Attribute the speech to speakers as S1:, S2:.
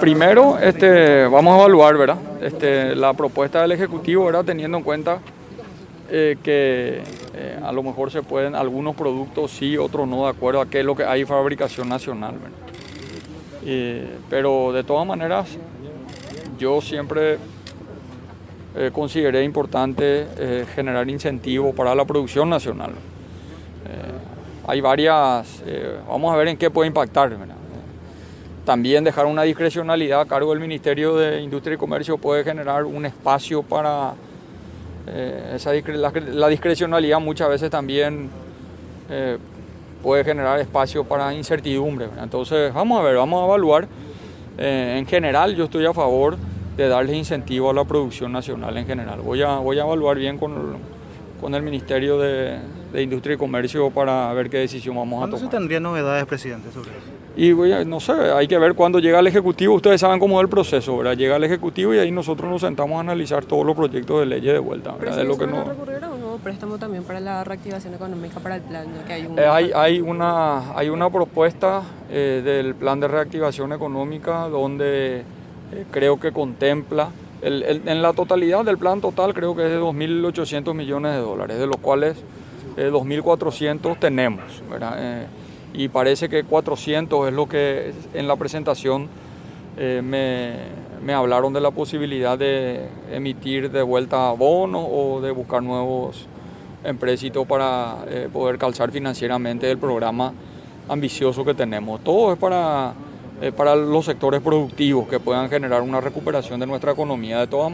S1: Primero, este, vamos a evaluar, ¿verdad? Este, la propuesta del Ejecutivo, ¿verdad? Teniendo en cuenta eh, que eh, a lo mejor se pueden algunos productos sí, otros no, de acuerdo a qué es lo que hay fabricación nacional, pero de todas maneras, yo siempre eh, consideré importante generar incentivos para la producción nacional. hay varias, vamos a ver en qué puede impactar. También dejar una discrecionalidad a cargo del Ministerio de Industria y Comercio puede generar un espacio para eh, esa la, discrecionalidad muchas veces también eh, puede generar espacio para incertidumbre. Entonces vamos a ver, vamos a evaluar. Eh, en general yo estoy a favor de darles incentivo a la producción nacional en general. Voy a, voy a evaluar bien con, con el Ministerio de, de Industria y Comercio para ver qué decisión vamos a tomar.
S2: ¿Cuándo se tendría novedades, presidente, sobre eso?
S1: Y no sé, hay que ver cuándo llega el Ejecutivo. Ustedes saben cómo es el proceso, ¿verdad? Llega el Ejecutivo y ahí nosotros nos sentamos a analizar todos los proyectos de ley de vuelta, ¿verdad?
S3: De
S1: lo
S3: que no... recurrir a un nuevo préstamo también para la reactivación económica para el plan? Que hay,
S1: eh, hay, hay, una, hay una propuesta eh, del plan de reactivación económica donde eh, creo que contempla en la totalidad del plan total creo que es de 2.800 millones de dólares, de los cuales 2.400 tenemos, ¿verdad? y parece que 400 es lo que en la presentación eh, me, hablaron de la posibilidad de emitir de vuelta bonos o de buscar nuevos empréstitos para eh, poder calzar financieramente el programa ambicioso que tenemos. Todo es para, eh, para los sectores productivos que puedan generar una recuperación de nuestra economía de todas maneras.